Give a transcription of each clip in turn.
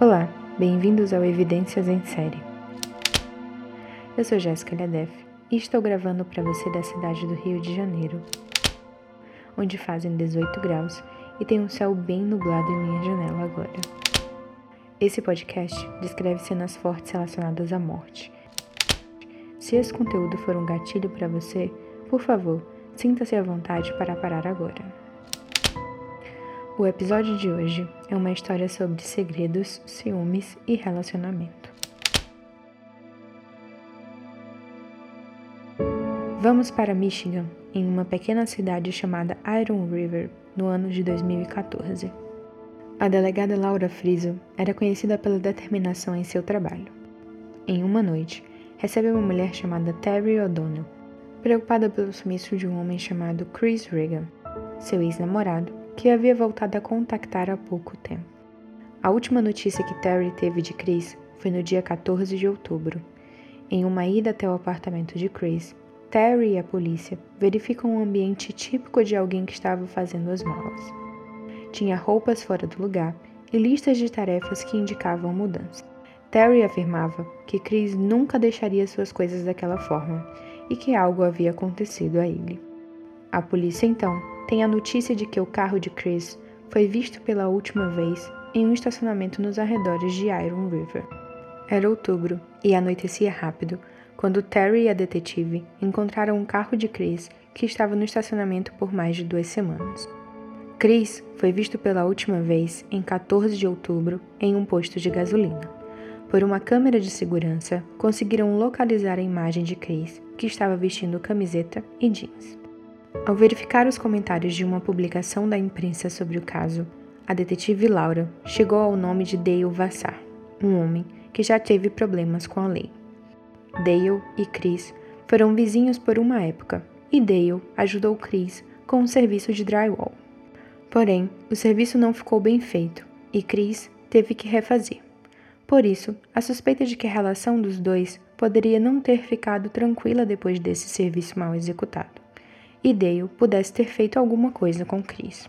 Olá, bem-vindos ao Evidências em Série. Eu sou Jéssica Liadef e estou gravando para você da cidade do Rio de Janeiro, onde fazem 18 graus e tem um céu bem nublado em minha janela agora. Esse podcast descreve cenas fortes relacionadas à morte. Se esse conteúdo for um gatilho para você, por favor, sinta-se à vontade para parar agora. O episódio de hoje é uma história sobre segredos, ciúmes e relacionamento. Vamos para Michigan, em uma pequena cidade chamada Iron River, no ano de 2014. A delegada Laura Friso era conhecida pela determinação em seu trabalho. Em uma noite, recebe uma mulher chamada Terry O'Donnell, preocupada pelo sumiço de um homem chamado Chris Reagan, seu ex-namorado, que havia voltado a contactar há pouco tempo. A última notícia que Terry teve de Chris foi no dia 14 de outubro. Em uma ida até o apartamento de Chris, Terry e a polícia verificam um ambiente típico de alguém que estava fazendo as malas. Tinha roupas fora do lugar e listas de tarefas que indicavam mudança. Terry afirmava que Chris nunca deixaria suas coisas daquela forma e que algo havia acontecido a ele. A polícia então tem a notícia de que o carro de Chris foi visto pela última vez em um estacionamento nos arredores de Iron River. Era outubro e anoitecia rápido quando Terry e a detetive encontraram um carro de Chris que estava no estacionamento por mais de duas semanas. Chris foi visto pela última vez em 14 de outubro em um posto de gasolina. Por uma câmera de segurança, conseguiram localizar a imagem de Chris, que estava vestindo camiseta e jeans. Ao verificar os comentários de uma publicação da imprensa sobre o caso, a detetive Laura chegou ao nome de Dale Vassar, um homem que já teve problemas com a lei. Dale e Chris foram vizinhos por uma época e Dale ajudou Chris com um serviço de drywall. Porém, o serviço não ficou bem feito e Chris teve que refazer. Por isso, a suspeita de que a relação dos dois poderia não ter ficado tranquila depois desse serviço mal executado e Dale pudesse ter feito alguma coisa com Chris.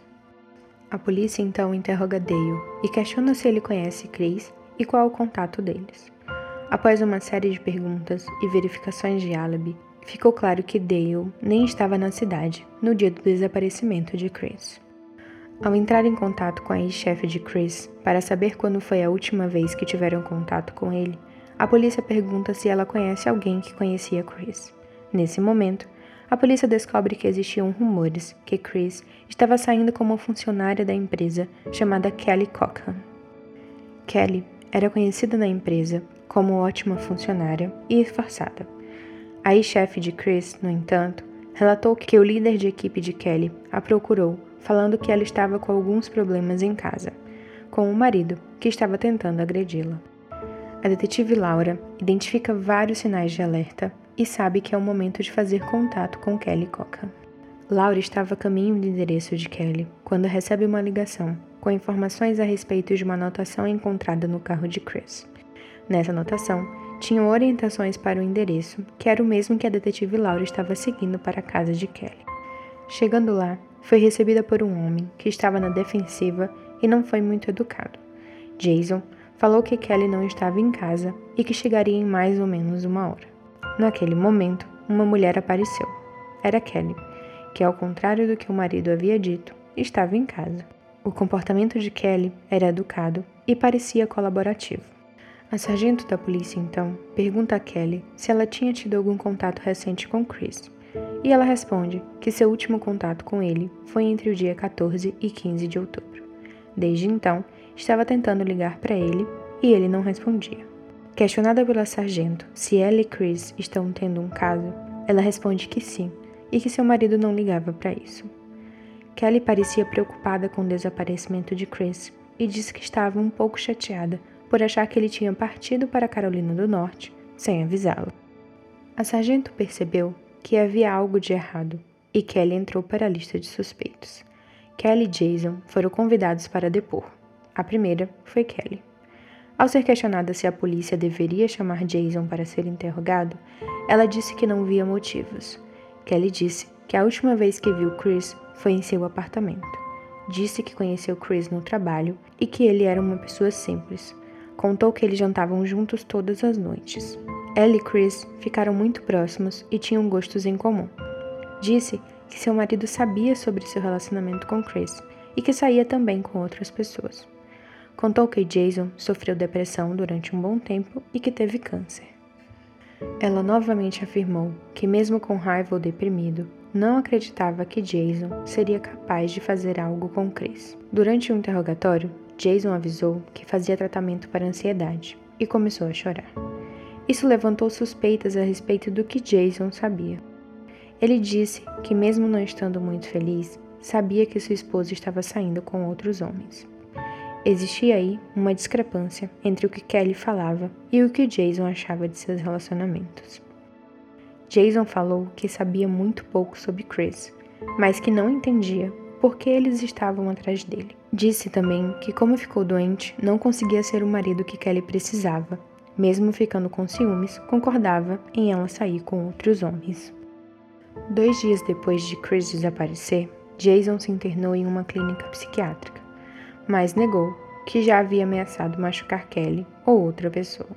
A polícia então interroga Dale e questiona se ele conhece Chris e qual o contato deles. Após uma série de perguntas e verificações de álibi, ficou claro que Dale nem estava na cidade no dia do desaparecimento de Chris. Ao entrar em contato com a ex-chefe de Chris para saber quando foi a última vez que tiveram contato com ele, a polícia pergunta se ela conhece alguém que conhecia Chris. Nesse momento, a polícia descobre que existiam rumores que Chris estava saindo com uma funcionária da empresa chamada Kelly Cochrane. Kelly era conhecida na empresa como ótima funcionária e esforçada. A ex-chefe de Chris, no entanto, relatou que o líder de equipe de Kelly a procurou, falando que ela estava com alguns problemas em casa, com o marido, que estava tentando agredi-la. A detetive Laura identifica vários sinais de alerta e sabe que é o momento de fazer contato com Kelly Coca. Laura estava a caminho do endereço de Kelly quando recebe uma ligação com informações a respeito de uma anotação encontrada no carro de Chris. Nessa anotação, tinham orientações para o endereço, que era o mesmo que a detetive Laura estava seguindo para a casa de Kelly. Chegando lá, foi recebida por um homem que estava na defensiva e não foi muito educado. Jason falou que Kelly não estava em casa e que chegaria em mais ou menos uma hora. Naquele momento, uma mulher apareceu. Era Kelly, que, ao contrário do que o marido havia dito, estava em casa. O comportamento de Kelly era educado e parecia colaborativo. A sargento da polícia, então, pergunta a Kelly se ela tinha tido algum contato recente com Chris. E ela responde que seu último contato com ele foi entre o dia 14 e 15 de outubro. Desde então, estava tentando ligar para ele e ele não respondia. Questionada pela sargento se ela e Chris estão tendo um caso, ela responde que sim e que seu marido não ligava para isso. Kelly parecia preocupada com o desaparecimento de Chris e disse que estava um pouco chateada por achar que ele tinha partido para a Carolina do Norte sem avisá-la. A sargento percebeu que havia algo de errado e Kelly entrou para a lista de suspeitos. Kelly e Jason foram convidados para depor. A primeira foi Kelly. Ao ser questionada se a polícia deveria chamar Jason para ser interrogado, ela disse que não via motivos. Kelly disse que a última vez que viu Chris foi em seu apartamento. Disse que conheceu Chris no trabalho e que ele era uma pessoa simples. contou que eles jantavam juntos todas as noites. Ela e Chris ficaram muito próximos e tinham gostos em comum. Disse que seu marido sabia sobre seu relacionamento com Chris e que saía também com outras pessoas. Contou que Jason sofreu depressão durante um bom tempo e que teve câncer. Ela novamente afirmou que, mesmo com raiva ou deprimido, não acreditava que Jason seria capaz de fazer algo com Chris. Durante um interrogatório, Jason avisou que fazia tratamento para ansiedade e começou a chorar. Isso levantou suspeitas a respeito do que Jason sabia. Ele disse que, mesmo não estando muito feliz, sabia que sua esposa estava saindo com outros homens. Existia aí uma discrepância entre o que Kelly falava e o que Jason achava de seus relacionamentos. Jason falou que sabia muito pouco sobre Chris, mas que não entendia por que eles estavam atrás dele. Disse também que, como ficou doente, não conseguia ser o marido que Kelly precisava. Mesmo ficando com ciúmes, concordava em ela sair com outros homens. Dois dias depois de Chris desaparecer, Jason se internou em uma clínica psiquiátrica, mas negou que já havia ameaçado machucar Kelly ou outra pessoa.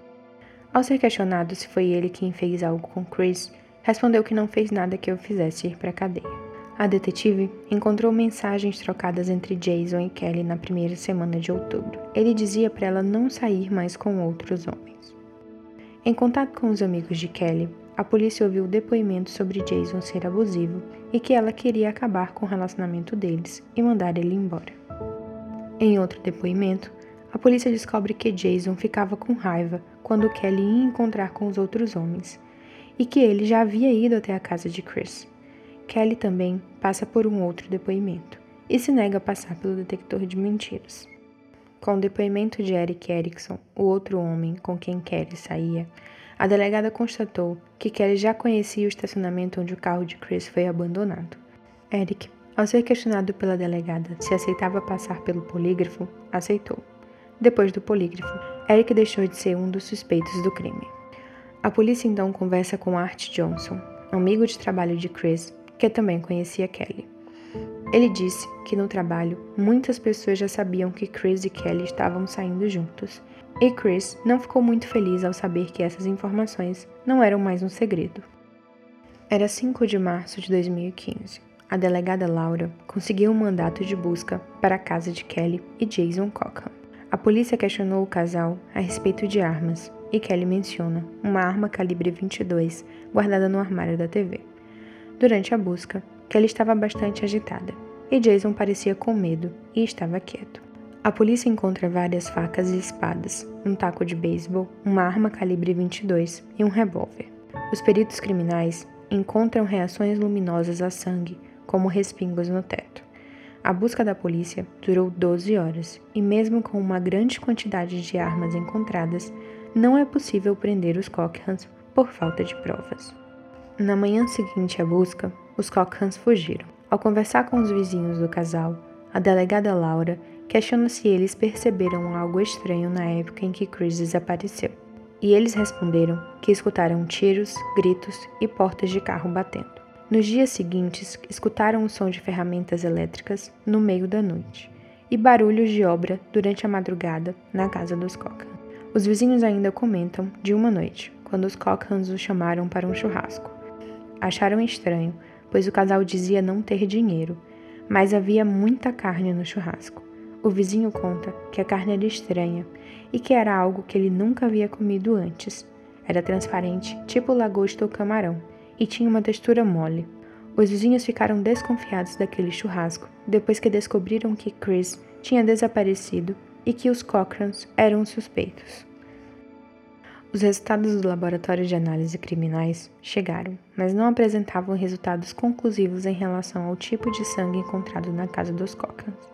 Ao ser questionado se foi ele quem fez algo com Chris, respondeu que não fez nada que o fizesse ir para a cadeia. A detetive encontrou mensagens trocadas entre Jason e Kelly na primeira semana de outubro. Ele dizia para ela não sair mais com outros homens. Em contato com os amigos de Kelly, a polícia ouviu depoimentos sobre Jason ser abusivo e que ela queria acabar com o relacionamento deles e mandar ele embora. Em outro depoimento, a polícia descobre que Jason ficava com raiva quando Kelly ia encontrar com os outros homens e que ele já havia ido até a casa de Chris. Kelly também passa por um outro depoimento e se nega a passar pelo detector de mentiras. Com o depoimento de Eric Erickson, o outro homem com quem Kelly saía, a delegada constatou que Kelly já conhecia o estacionamento onde o carro de Chris foi abandonado. Eric, ao ser questionado pela delegada se aceitava passar pelo polígrafo, aceitou. Depois do polígrafo, Eric deixou de ser um dos suspeitos do crime. A polícia então conversa com Art Johnson, amigo de trabalho de Chris, que também conhecia Kelly. Ele disse que no trabalho muitas pessoas já sabiam que Chris e Kelly estavam saindo juntos e Chris não ficou muito feliz ao saber que essas informações não eram mais um segredo. Era 5 de março de 2015. A delegada Laura conseguiu um mandato de busca para a casa de Kelly e Jason Cockham. A polícia questionou o casal a respeito de armas e Kelly menciona uma arma calibre 22 guardada no armário da TV. Durante a busca, Kelly estava bastante agitada e Jason parecia com medo e estava quieto. A polícia encontra várias facas e espadas, um taco de beisebol, uma arma calibre 22 e um revólver. Os peritos criminais encontram reações luminosas a sangue, como respingos no teto. A busca da polícia durou 12 horas e, mesmo com uma grande quantidade de armas encontradas, não é possível prender os Cochrans por falta de provas. Na manhã seguinte à busca, os Cochrans fugiram. Ao conversar com os vizinhos do casal, a delegada Laura questiona se eles perceberam algo estranho na época em que Chris desapareceu. E eles responderam que escutaram tiros, gritos e portas de carro batendo. Nos dias seguintes, escutaram o som de ferramentas elétricas no meio da noite e barulhos de obra durante a madrugada na casa dos Cochran. Os vizinhos ainda comentam de uma noite, quando os Cochrans o chamaram para um churrasco. Acharam estranho, pois o casal dizia não ter dinheiro, mas havia muita carne no churrasco. O vizinho conta que a carne era estranha e que era algo que ele nunca havia comido antes. Era transparente, tipo lagosta ou camarão, e tinha uma textura mole. Os vizinhos ficaram desconfiados daquele churrasco depois que descobriram que Chris tinha desaparecido e que os Cochrans eram suspeitos. Os resultados do laboratório de análise criminais chegaram, mas não apresentavam resultados conclusivos em relação ao tipo de sangue encontrado na casa dos Cochrans.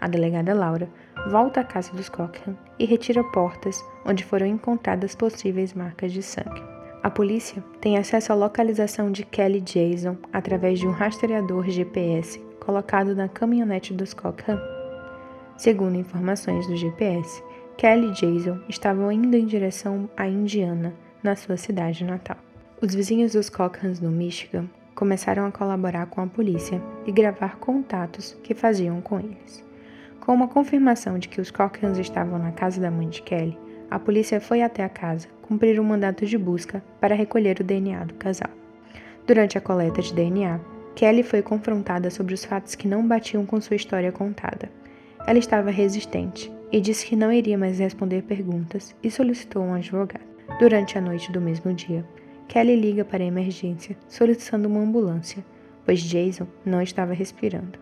A delegada Laura volta à casa dos Cochrane e retira portas onde foram encontradas possíveis marcas de sangue. A polícia tem acesso à localização de Kelly Jason através de um rastreador GPS colocado na caminhonete dos Cochrane. Segundo informações do GPS, Kelly e Jason estavam indo em direção à Indiana, na sua cidade natal. Os vizinhos dos Cochrans no Michigan começaram a colaborar com a polícia e gravar contatos que faziam com eles. Com uma confirmação de que os Cochrans estavam na casa da mãe de Kelly, a polícia foi até a casa cumprir um mandato de busca para recolher o DNA do casal. Durante a coleta de DNA, Kelly foi confrontada sobre os fatos que não batiam com sua história contada. Ela estava resistente e disse que não iria mais responder perguntas e solicitou um advogado. Durante a noite do mesmo dia, Kelly liga para a emergência solicitando uma ambulância, pois Jason não estava respirando.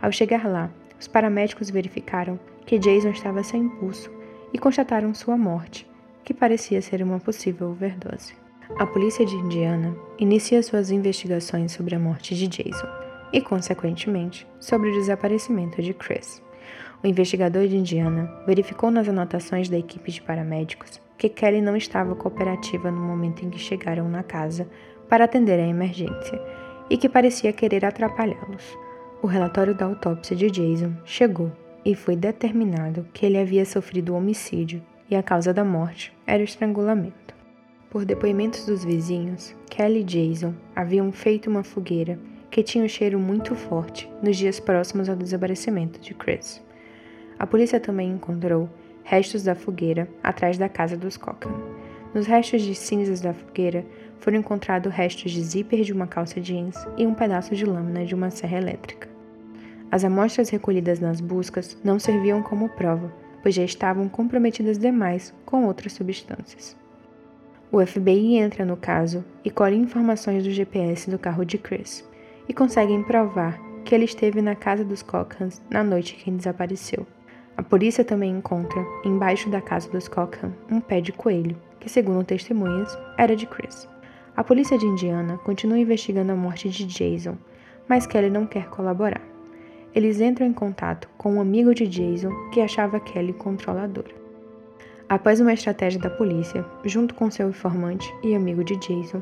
Ao chegar lá, os paramédicos verificaram que Jason estava sem pulso e constataram sua morte, que parecia ser uma possível overdose. A polícia de Indiana inicia suas investigações sobre a morte de Jason e, consequentemente, sobre o desaparecimento de Chris. O investigador de Indiana verificou nas anotações da equipe de paramédicos que Kelly não estava cooperativa no momento em que chegaram na casa para atender a emergência e que parecia querer atrapalhá-los. O relatório da autópsia de Jason chegou e foi determinado que ele havia sofrido homicídio e a causa da morte era o estrangulamento. Por depoimentos dos vizinhos, Kelly e Jason haviam feito uma fogueira que tinha um cheiro muito forte nos dias próximos ao desaparecimento de Chris. A polícia também encontrou restos da fogueira atrás da casa dos Cochran. Nos restos de cinzas da fogueira foram encontrados restos de zíper de uma calça jeans e um pedaço de lâmina de uma serra elétrica. As amostras recolhidas nas buscas não serviam como prova, pois já estavam comprometidas demais com outras substâncias. O FBI entra no caso e colhe informações do GPS do carro de Chris e conseguem provar que ele esteve na casa dos Cochrans na noite que desapareceu. A polícia também encontra, embaixo da casa dos Cochrane, um pé de coelho, que, segundo testemunhas, era de Chris. A polícia de Indiana continua investigando a morte de Jason, mas Kelly não quer colaborar. Eles entram em contato com um amigo de Jason que achava Kelly controladora. Após uma estratégia da polícia, junto com seu informante e amigo de Jason,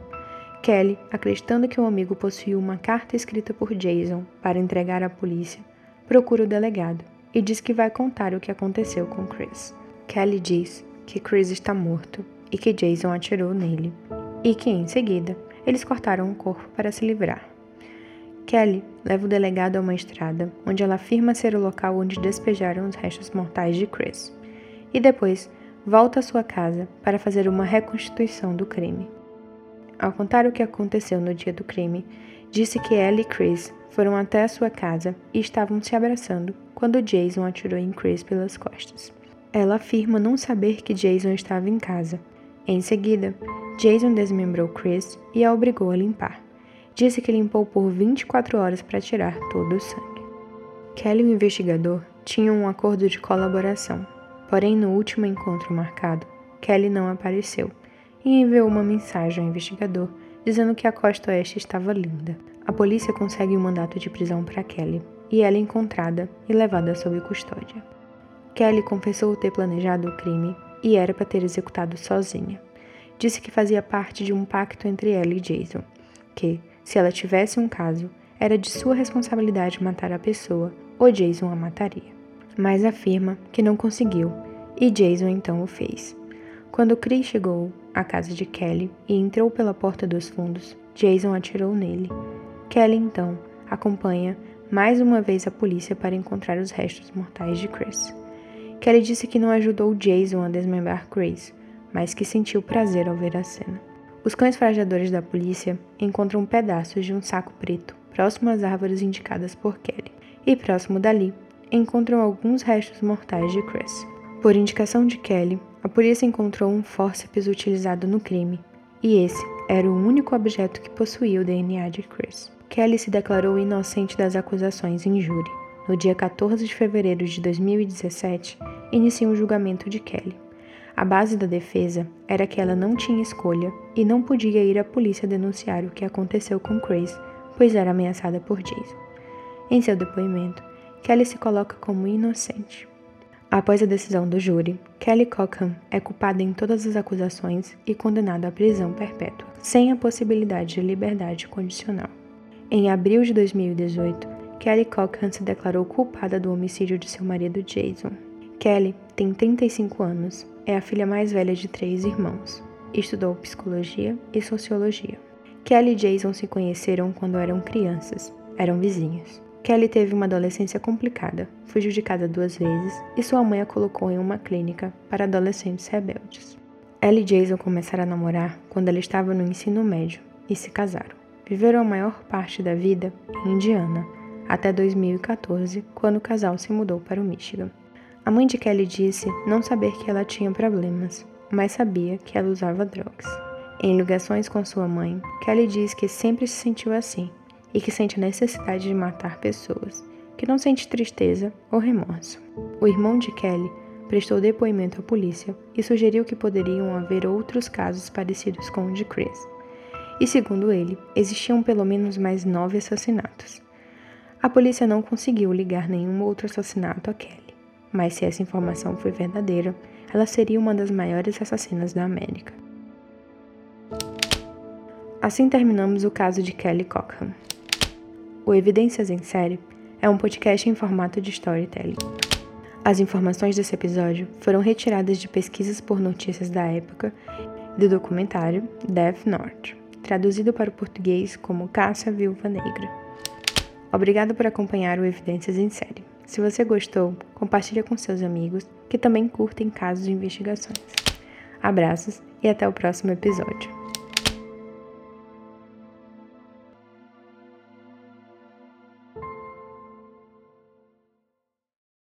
Kelly, acreditando que o amigo possuía uma carta escrita por Jason para entregar à polícia, procura o delegado e diz que vai contar o que aconteceu com Chris. Kelly diz que Chris está morto e que Jason atirou nele, e que em seguida eles cortaram o corpo para se livrar. Kelly leva o delegado a uma estrada onde ela afirma ser o local onde despejaram os restos mortais de Chris, e depois volta à sua casa para fazer uma reconstituição do crime. Ao contar o que aconteceu no dia do crime, disse que ela e Chris foram até a sua casa e estavam se abraçando quando Jason atirou em Chris pelas costas. Ela afirma não saber que Jason estava em casa. Em seguida, Jason desmembrou Chris e a obrigou a limpar. Disse que limpou por 24 horas para tirar todo o sangue. Kelly e o investigador tinham um acordo de colaboração Porém, no último encontro marcado, Kelly não apareceu e enviou uma mensagem ao investigador dizendo que a costa oeste estava linda. A polícia consegue um mandato de prisão para Kelly e ela é encontrada e levada sob custódia. Kelly confessou ter planejado o crime e era para ter executado sozinha. Disse que fazia parte de um pacto entre ela e Jason, que, se ela tivesse um caso, era de sua responsabilidade matar a pessoa ou Jason a mataria mas afirma que não conseguiu e Jason então o fez. Quando Chris chegou à casa de Kelly e entrou pela porta dos fundos, Jason atirou nele. Kelly então acompanha mais uma vez a polícia para encontrar os restos mortais de Chris. Kelly disse que não ajudou Jason a desmembrar Chris, mas que sentiu prazer ao ver a cena. Os cães farejadores da polícia encontram pedaços de um saco preto próximo às árvores indicadas por Kelly, e próximo dali encontram alguns restos mortais de Chris. Por indicação de Kelly, a polícia encontrou um fórceps utilizado no crime, e esse era o único objeto que possuía o DNA de Chris. Kelly se declarou inocente das acusações em júri. No dia 14 de fevereiro de 2017, inicia um julgamento de Kelly. A base da defesa era que ela não tinha escolha e não podia ir à polícia denunciar o que aconteceu com Chris, pois era ameaçada por Jason. Em seu depoimento, Kelly se coloca como inocente. Após a decisão do júri, Kelly Cockham é culpada em todas as acusações e condenada à prisão perpétua, sem a possibilidade de liberdade condicional. Em abril de 2018, Kelly Cockham se declarou culpada do homicídio de seu marido Jason. Kelly tem 35 anos, é a filha mais velha de três irmãos. Estudou psicologia e sociologia. Kelly e Jason se conheceram quando eram crianças, eram vizinhos. Kelly teve uma adolescência complicada, fugiu de casa duas vezes e sua mãe a colocou em uma clínica para adolescentes rebeldes. Ela e Jason começaram a namorar quando ela estava no ensino médio e se casaram. Viveram a maior parte da vida em Indiana, até 2014, quando o casal se mudou para o Michigan. A mãe de Kelly disse não saber que ela tinha problemas, mas sabia que ela usava drogas. Em ligações com sua mãe, Kelly diz que sempre se sentiu assim e que sente a necessidade de matar pessoas, que não sente tristeza ou remorso. O irmão de Kelly prestou depoimento à polícia e sugeriu que poderiam haver outros casos parecidos com o de Chris. E segundo ele, existiam pelo menos mais nove assassinatos. A polícia não conseguiu ligar nenhum outro assassinato a Kelly, mas se essa informação foi verdadeira, ela seria uma das maiores assassinas da América. Assim terminamos o caso de Kelly Cockham. O Evidências em Série é um podcast em formato de storytelling. As informações desse episódio foram retiradas de pesquisas por notícias da época do documentário Death North, traduzido para o português como Caça Viúva Negra. Obrigado por acompanhar o Evidências em Série. Se você gostou, compartilhe com seus amigos que também curtem casos de investigações. Abraços e até o próximo episódio.